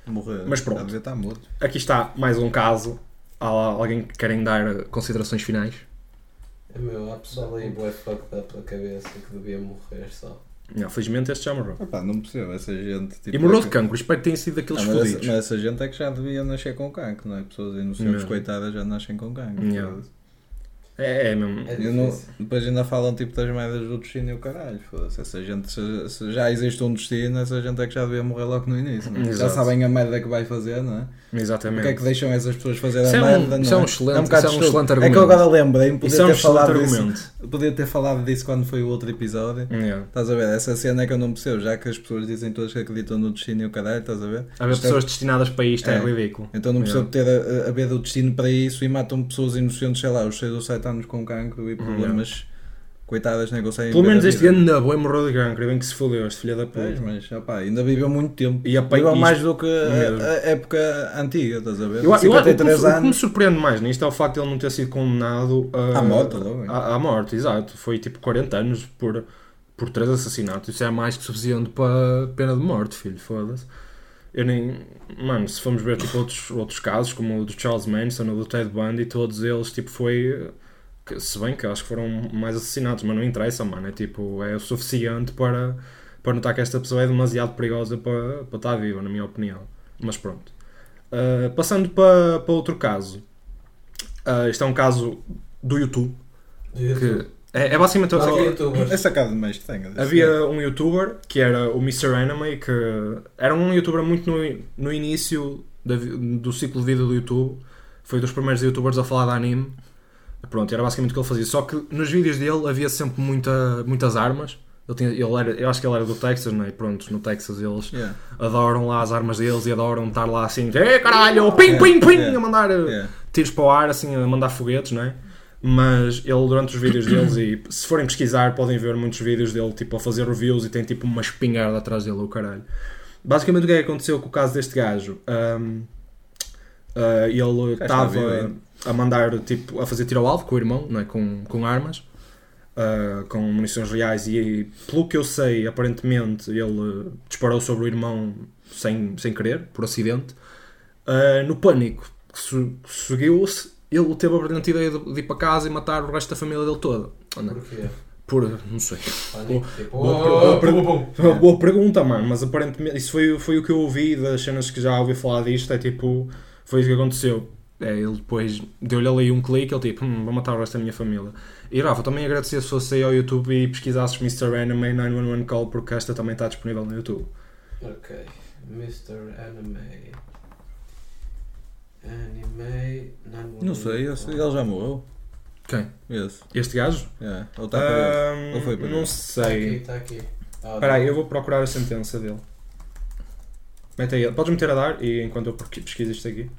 não morrer. Mas pronto. Estar morto. Aqui está mais um caso. Há alguém que querem dar considerações finais? É meu, há pessoal aí bué fucked up da cabeça que devia morrer só. Não, felizmente este já morreu. Epá, não percebo, essa gente. Tipo, E morreu é de cancro, espero que tenham sido daqueles Ah, mas, essa, fodidos. mas essa gente é que já devia nascer com cancro, não é? Pessoas inocentes, Mesmo. coitadas, já nascem com cancro. Yeah. Foda-se. É, é mesmo. É não- depois ainda falam tipo das merdas do destino e o caralho. Foda-se. Essa gente, se, se já existe um destino, essa gente é que já devia morrer logo no início. é? Já sabem a merda que vai fazer, não é? Exatamente. Porque é que deixam essas pessoas fazer Isso a é um- merda? isso não é um é? excelente- É um isso é um excelente É que argumento. eu agora lembrei-me, podia Isso é um ter falado disso. argumento. Podia ter falado disso quando foi o outro episódio. Yeah. Estás a ver? Essa cena é que eu não percebo, já que as pessoas dizem todas que acreditam no destino e o caralho, estás a ver? Haver Isto é- pessoas destinadas para isto é, É. ridículo. Então não Yeah. percebo ter a, a ver o destino para isso e matam pessoas inocentes, sei lá, os 6 ou 7 anos com cancro e problemas, coitadas, nem conseguem Pelo menos a este vida. grande boi morreu de cancro, e bem que se fodeu, este filho da Pois, puta. mas opá, ainda viveu muito tempo. E a Viveu mais do que a, a época antiga, estás a ver? Eu, eu, o, que, 53 o que me anos. surpreende mais nisto é o facto de ele não ter sido condenado uh, À morte, à, à morte, exato. Foi tipo 40 anos por, por três assassinatos. Isso é mais que suficiente para pena de morte, filho. Foda-se. Eu nem. Mano, se formos ver tipo, outros, outros casos, como o do Charles Manson ou do Ted Bundy, todos eles tipo foi. Que- Se bem que acho que foram mais assassinatos, mas não interessa, mano. É tipo, é o suficiente para, para notar que esta pessoa é demasiado perigosa para, para estar viva, na minha opinião. Mas pronto. Uh, passando para, para outro caso. Uh, este é um caso do YouTube. Que é, é basicamente. Youtubers. É sacado mais que tenha. Havia um youtuber que era o Mr. Anime, que era um youtuber muito no, no início da do ciclo de vida do YouTube. Foi dos primeiros youtubers a falar de anime. Pronto, era basicamente o que ele fazia. Só que nos vídeos dele havia sempre muita, muitas armas. Ele tinha, ele era, eu acho que ele era do Texas, né? E pronto, no Texas eles Yeah. adoram lá as armas deles e adoram estar lá assim, Ei, caralho, pim, pim, pim, Yeah. a mandar uh, Yeah. tiros para o ar, assim, a mandar foguetes, não é? Mas ele, durante os vídeos deles, e se forem pesquisar, podem ver muitos vídeos dele, tipo, a fazer reviews e tem tipo uma espingarda atrás dele, o caralho. Basicamente, o que é que aconteceu com o caso deste gajo? Ahm, Uh, ele estava a mandar, tipo, a fazer tiro ao alvo com o irmão, não é? com, com armas, uh, com munições reais e, pelo que eu sei, aparentemente ele disparou sobre o irmão sem, sem querer, por acidente. Uh, no pânico que seguiu-se, ele teve a brilhante ideia de, de ir para casa e matar o resto da família dele toda. Não? Porquê? Por, não sei. Pânico, tipo, boa- oh, boa pergunta, mano, mas aparentemente isso foi, foi o que eu ouvi das cenas que já ouvi falar disto. É tipo, foi isso que aconteceu. É, ele depois deu-lhe ali um clique, ele tipo, hum, vou matar o resto da minha família. E Rafa, também agradecia se fosse aí ao YouTube e pesquisasses Mr. Anime 911 Call, porque esta também está disponível no YouTube. Ok. Mr. Anime. Anime. Não sei, esse, ele já morreu. Quem? Esse. Este gajo? É, ele está preso. Ahm, Ou foi preso? não Está aqui, sei. está aqui. Ah, Espera aí, eu vou procurar a sentença dele. Mete aí, podes meter a dar e enquanto eu pesquiso isto aqui.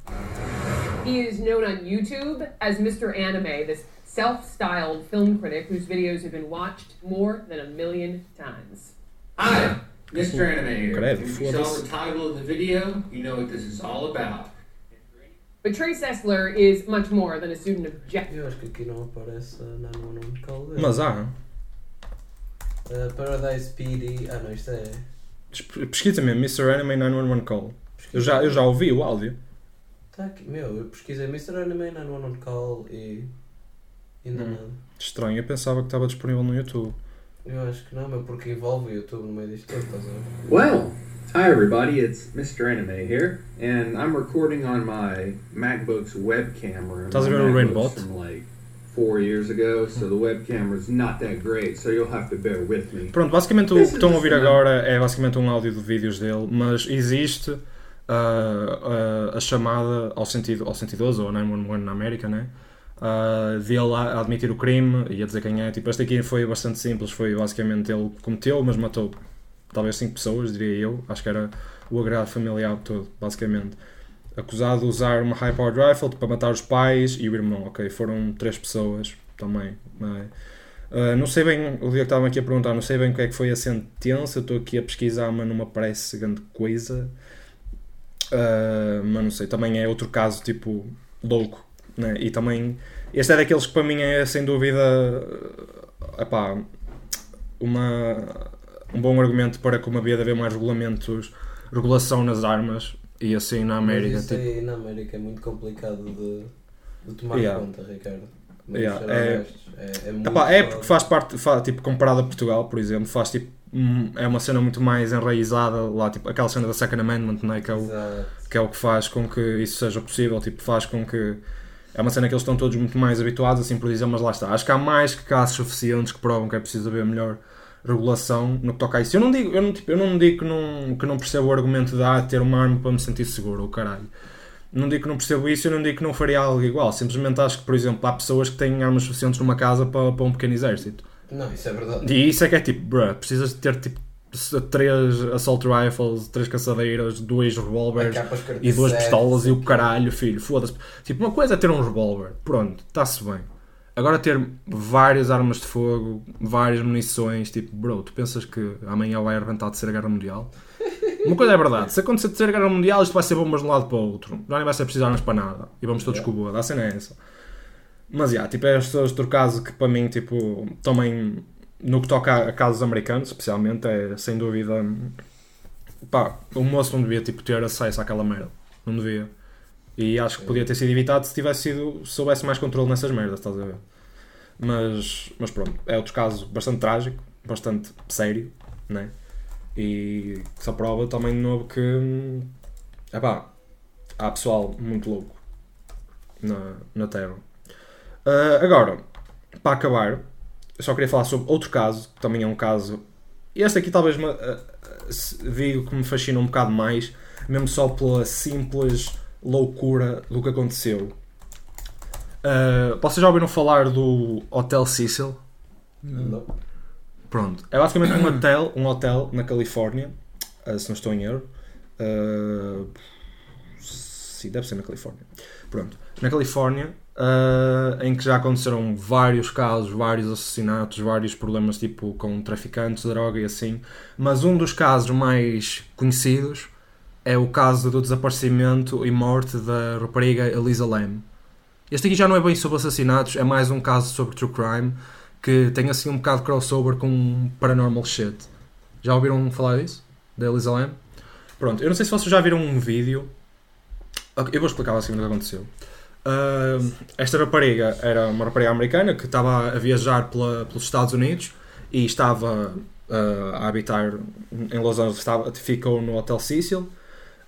He is known on YouTube as Mr. Anime, this self styled film critic whose videos have been watched more than a million times. Hi, Mr. Anime here. Credo, If you saw the title of the video, you know what this is all about. But Trace Essler is much more than a student of Jeff. Eu acho que aqui não aparece a 911 Call dele. Mas há. Uh, Paradise PD. Ah, não, isto é. Pesquisa mesmo, Mr. Anime 911 Call. Eu já, eu já ouvi o áudio. Está aqui. Meu, eu pesquisei Mr. Anime 911 Call e. Ainda Hum. nada. Estranho, eu pensava que estava disponível no YouTube. Eu acho que não, meu, porque envolve o YouTube no meio disto tudo, estás a ver? Well, hi everybody, it's Mr. Anime here, and I'm recording on my MacBook's web camera. Estás a ver o Rainbot? From like four years ago, so the not that great, so you'll have to bear with me. Pronto, basicamente o que estão a ouvir agora é basicamente um áudio de vídeos dele, mas existe ah, ah, a chamada ao, sentido, ao 112 ou 911 na América, né? Dele a a admitir o crime e a dizer quem é. Tipo, este aqui foi bastante simples, foi basicamente ele cometeu, mas matou talvez 5 pessoas, diria eu. Acho que era o agrado familiar todo, basicamente. Acusado de usar uma high powered rifle para matar os pais e o irmão, ok? Foram 3 pessoas também, não? Uh, não sei bem, o dia que estava aqui a perguntar, não sei bem o que é que foi a sentença, estou aqui a pesquisar, mas não me aparece grande coisa. Uh, mas não sei, também é outro caso tipo louco, né? E também, este é daqueles que para mim é sem dúvida epá, uma, um bom argumento para como havia de haver mais regulamentos, regulação nas armas e assim na América. Mas isso tipo, aí na América é muito complicado de, de tomar Yeah. conta, Ricardo. Yeah, é- é, é, muito Epá, é porque faz parte, fa- tipo, comparado a Portugal, por exemplo, faz tipo, é uma cena muito mais enraizada lá, tipo, aquela cena da Second Amendment, né, que, é o, Exato. que é o que faz com que isso seja possível, tipo, faz com que é uma cena que eles estão todos muito mais habituados, assim por dizer, mas lá está. Acho que há mais que casos suficientes que provam que é preciso haver melhor regulação no que toca a isso. Eu não digo, eu não, tipo, eu não digo que não, que não percebo o argumento de ah, ter uma arma para me sentir seguro, o caralho. Não digo que não percebo isso, eu não digo que não faria algo igual. Simplesmente acho que, por exemplo, há pessoas que têm armas suficientes numa casa para, para um pequeno exército. Não, isso é verdade. E isso é que é tipo, bruh, precisas de ter tipo três assault rifles, três caçadeiras, dois revólveres e duas 47, pistolas e o caralho, filho, foda-se. Tipo, uma coisa é ter um revólver, pronto, está-se bem. Agora ter várias armas de fogo, várias munições, tipo, bro, tu pensas que amanhã vai arrebentar de ser a guerra mundial? Uma coisa é verdade, se acontecer de ser a guerra mundial, isto vai ser bombas de um lado para o outro, já nem vai ser preciso armas para nada, e vamos todos com o boa, a cena é essa. Mas, já, tipo, é este outro caso que para mim, tipo, também, no que toca a casos americanos, especialmente, é sem dúvida, pá, o moço não devia, tipo, ter acesso àquela merda, não devia. E acho que podia ter sido evitado se tivesse sido, se houvesse mais controle nessas merdas, estás a ver? Mas, mas pronto, é outro caso bastante trágico, bastante sério, né? E que só prova também de novo que, hum, epá, há pessoal muito louco na, na Terra. Ah, agora, para acabar, eu só queria falar sobre outro caso, que também é um caso. Este aqui talvez me, se- digo que me fascina um bocado mais, mesmo só pela simples loucura do que aconteceu. Ah, vocês já ouviram falar do Hotel Cecil? Não. Pronto. É basicamente um hotel, um hotel na Califórnia, ah, se não estou em erro. Ah, sim, deve ser na Califórnia. Pronto. Na Califórnia, ah, em que já aconteceram vários casos, vários assassinatos, vários problemas tipo com traficantes de droga e assim. Mas um dos casos mais conhecidos é o caso do desaparecimento e morte da rapariga Elisa Lam. Este aqui já não é bem sobre assassinatos, é mais um caso sobre true crime que tem assim um bocado de crossover com paranormal shit. Já ouviram falar disso? Da Elisa Lam? Pronto, eu não sei se vocês já viram um vídeo. Eu vou explicar basicamente o que aconteceu. Uh, esta rapariga era uma rapariga americana que estava a viajar pela- pelos Estados Unidos e estava uh, a habitar em Los Angeles, estava, ficou no Hotel Cecil.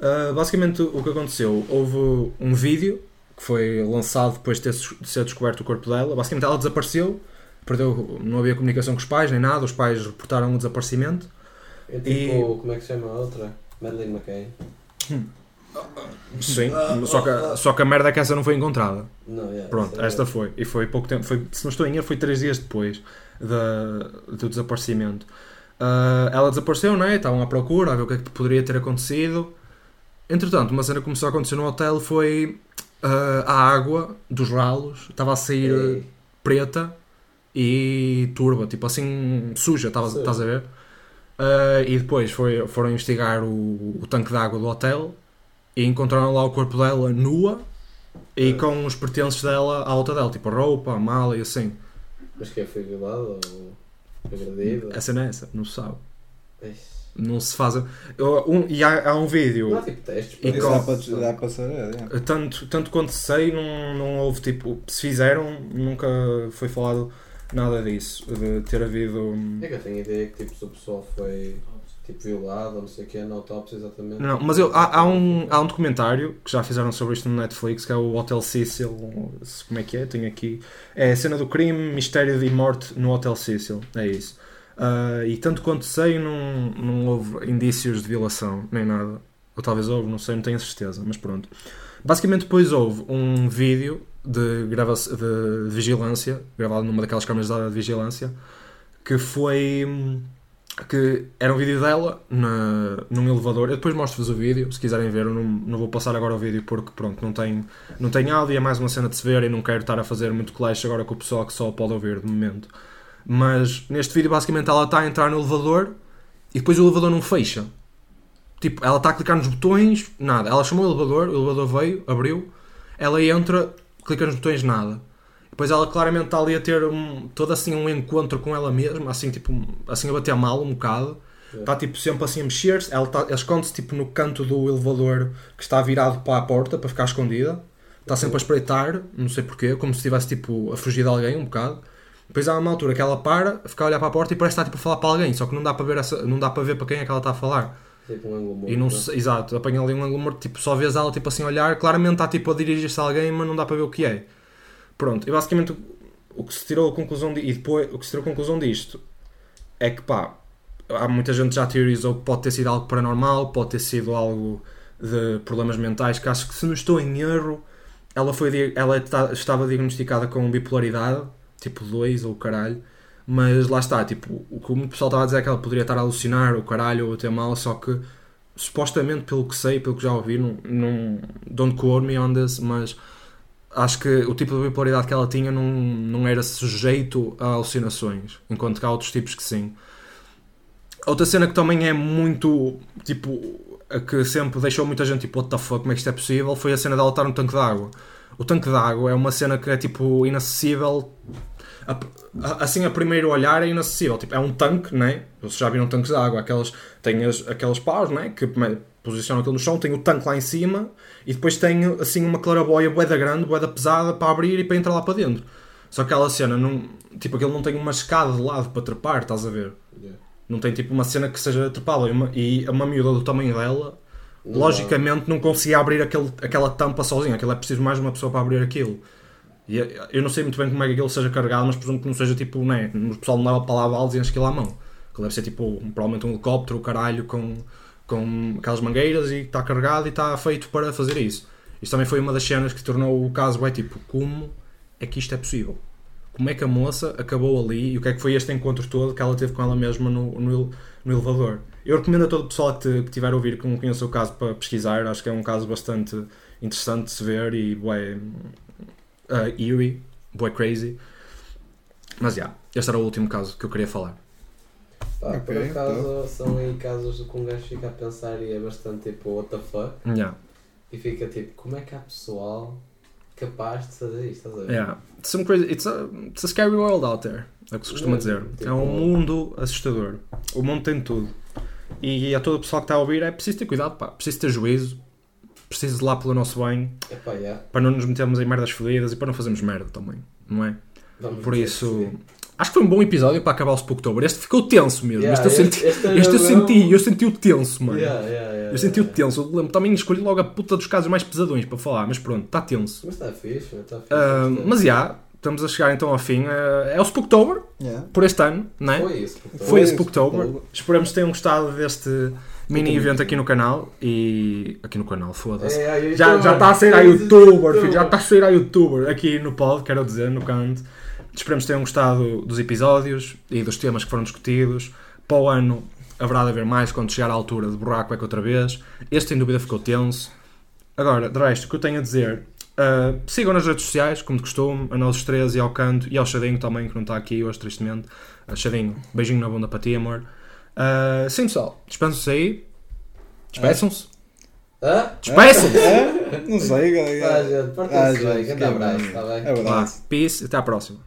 Uh, basicamente o que aconteceu, houve um vídeo que foi lançado depois de, ter, de ser descoberto o corpo dela. Basicamente ela desapareceu, perdeu, não havia comunicação com os pais nem nada, os pais reportaram o desaparecimento. É tipo, E- como é que se chama a outra? Madeleine McKay. Sim, só que, só que a merda é que essa não foi encontrada. Não, yeah, Pronto, é- esta foi. E foi pouco tempo. Foi, se não estou em erro, foi 3 dias depois da, do desaparecimento. Ah, ela desapareceu, não é? Estavam à procura, a ver o que é que poderia ter acontecido. Entretanto, uma cena que começou a acontecer no hotel foi ah, a água dos ralos estava a sair Ei. preta e turba, tipo assim, suja, estás a ver? Ah, e depois foi, foram investigar o, o tanque de água do hotel e encontraram lá o corpo dela nua e Ah. com os pertences dela à volta dela, tipo a roupa, a mala e assim. Mas que é, foi violada ou agredida? A cena é essa, não se sabe. Eish. Não se faz. Eu- um- e há, há um vídeo. Não há tipo testes E com- dá para, dá para saber. é. Tanto, tanto quanto sei, não, não houve tipo. Se fizeram, nunca foi falado nada disso. De ter havido. É que eu tenho a ideia que tipo, se o pessoal foi tipo, violado ou não sei o que, na autópsia exatamente. Não, mas eu, há, há, um, há um documentário que já fizeram sobre isto no Netflix, que é o Hotel Cecil. se- Como é que é? Tenho aqui. É a cena do crime, mistério e morte no Hotel Cecil. É isso. Ah, e tanto quanto sei, não, não houve indícios de violação, nem nada. Ou talvez houve, não sei, não tenho certeza, mas pronto. Basicamente, depois houve um vídeo de, grava de vigilância, gravado numa daquelas câmaras de vigilância, que foi. que era um vídeo dela na, num elevador. Eu depois mostro-vos o vídeo, se quiserem ver. Eu não, não vou passar agora o vídeo porque, pronto, não tem, não tem áudio. É mais uma cena de se ver e não quero estar a fazer muito clash agora com o pessoal que só pode ouvir de momento. Mas neste vídeo, basicamente, ela está a entrar no elevador e depois o elevador não fecha. Tipo, ela está a clicar nos botões, nada. Ela chamou o elevador, o elevador veio, abriu, ela entra, clica nos botões, nada. Depois ela claramente está ali a ter um, todo assim um encontro com ela mesma, assim tipo, assim a bater mal um bocado. Está tipo sempre assim a mexer-se, ela, tá, ela esconde-se tipo no canto do elevador que está virado para a porta para ficar escondida. Está sempre a espreitar, não sei porquê, como se estivesse tipo a fugir de alguém um bocado. Depois há uma altura que ela para, fica a olhar para a porta e parece estar tipo a falar para alguém, só que não dá para ver, essa, não dá para ver para quem é que ela está a falar. Tipo um ângulo morto. E não né? exato, apanha ali um ângulo morto, tipo, só vês ela tipo assim olhar, claramente está tipo a dirigir-se a alguém, mas não dá para ver o que é. Pronto, e basicamente o, que se tirou a conclusão de, e depois o que se tirou a conclusão disto é que pá, há muita gente já teorizou que pode ter sido algo paranormal, pode ter sido algo de problemas mentais, que acho que se não estou em erro, ela foi ela ta- estava diagnosticada com bipolaridade, tipo 2 ou caralho. Mas lá está, tipo, o que o pessoal estava a dizer é que ela poderia estar a alucinar, o caralho, ou a ter mal, só que supostamente, pelo que sei, pelo que já ouvi, não, não don't quote me on this, mas acho que o tipo de bipolaridade que ela tinha não, não era sujeito a alucinações, enquanto que há outros tipos que sim. Outra cena que também é muito, tipo, a que sempre deixou muita gente tipo, what the fuck, como é que isto é possível, foi a cena dela estar no tanque de água. O tanque de água é uma cena que é tipo inacessível a- a- assim a primeiro olhar é inacessível. Tipo, é um tanque, né? Vocês já viram tanques de água, aquelas, tem as, aquelas paus, né? Que posicionam aquilo no chão, tem o tanque lá em cima e depois tem assim uma claraboia boeda grande, boeda pesada para abrir e para entrar lá para dentro. Só que aquela cena, não, tipo, aquilo não tem uma escada de lado para trepar, estás a ver? Yeah. Não tem tipo uma cena que seja trepável. E uma, e uma miúda do tamanho dela, logicamente, não conseguia abrir aquele, aquela tampa sozinha. Aquilo é preciso mais uma pessoa para abrir aquilo. E eu- eu não sei muito bem como é que aquilo seja carregado, mas presumo que não seja tipo, né? O pessoal não leva para lá balas e enche aquilo à mão. Que deve ser tipo, provavelmente um helicóptero, o caralho, com, com aquelas mangueiras e está carregado e está feito para fazer isso. Isto também foi uma das cenas que tornou o caso, é tipo, como é que isto é possível? Como é que a moça acabou ali e o que é que foi este encontro todo que ela teve com ela mesma no, no, no elevador? Eu recomendo a todo o pessoal que, te, que tiver a ouvir que não conheça o caso para pesquisar, acho que é um caso bastante interessante de se ver e bué, uh, eerie, bué crazy. Mas já, este era o último caso que eu queria falar. Pá, por acaso são aí casos que um gajo fica a pensar e é bastante tipo, what the fuck? Yeah. E fica tipo, como é que há pessoal capaz de fazer isto? Estás a ver? Yeah. Some crazy, it's, a, it's a scary world out there. É o que se costuma dizer. Tipo- É um mundo assustador. O mundo tem tudo. E a todo o pessoal que está a ouvir é preciso ter cuidado, pá. Preciso ter juízo. Preciso de lá pelo nosso bem. Epá, yeah. Para não nos metermos em merdas fodidas e para não fazermos merda também. Não é? Vamos Por isso. Acho que foi um bom episódio para acabar o Spooktober. Este ficou tenso mesmo. Yeah, este eu este- senti. este Este eu senti. Eu senti o tenso, mano. Yeah, yeah, yeah, Eu senti o yeah. tenso. Eu lembro também escolhi logo a puta dos casos mais pesadões para falar. Mas pronto, está tenso. Mas está fixe, está fixe. Gostei. mas já, estamos a chegar então ao fim. Ah, é o Spooktober Yeah. por este ano, não é? Foi isso. portanto. Foi Foi Spooktober. Spooktober. Esperamos que tenham gostado deste mini evento aqui no canal. E. Aqui no canal, foda-se. É, Já, então, já está a sair a youtuber, filho, já está a sair a youtuber aqui no pod, quero dizer, no canto. Esperamos que tenham gostado dos episódios e dos temas que foram discutidos. Para o ano haverá de haver mais quando chegar à altura de buraco é que outra vez. Este sem dúvida ficou tenso. Agora, de resto, o que eu tenho a dizer, uh, sigam nas redes sociais, como de costume, a nós três e ao canto, e ao Chadinho também, que não está aqui hoje, tristemente. Uh, Chadinho, beijinho na bunda para ti, amor. Uh, sim, pessoal, despeçam-se aí. Despeçam-se. Hã? Despeçam-se. É? Não sei, galera. Ah, gente, Ah, portem-se bem. Grande que abraço, está bem? É Vá, verdade. peace, até à próxima.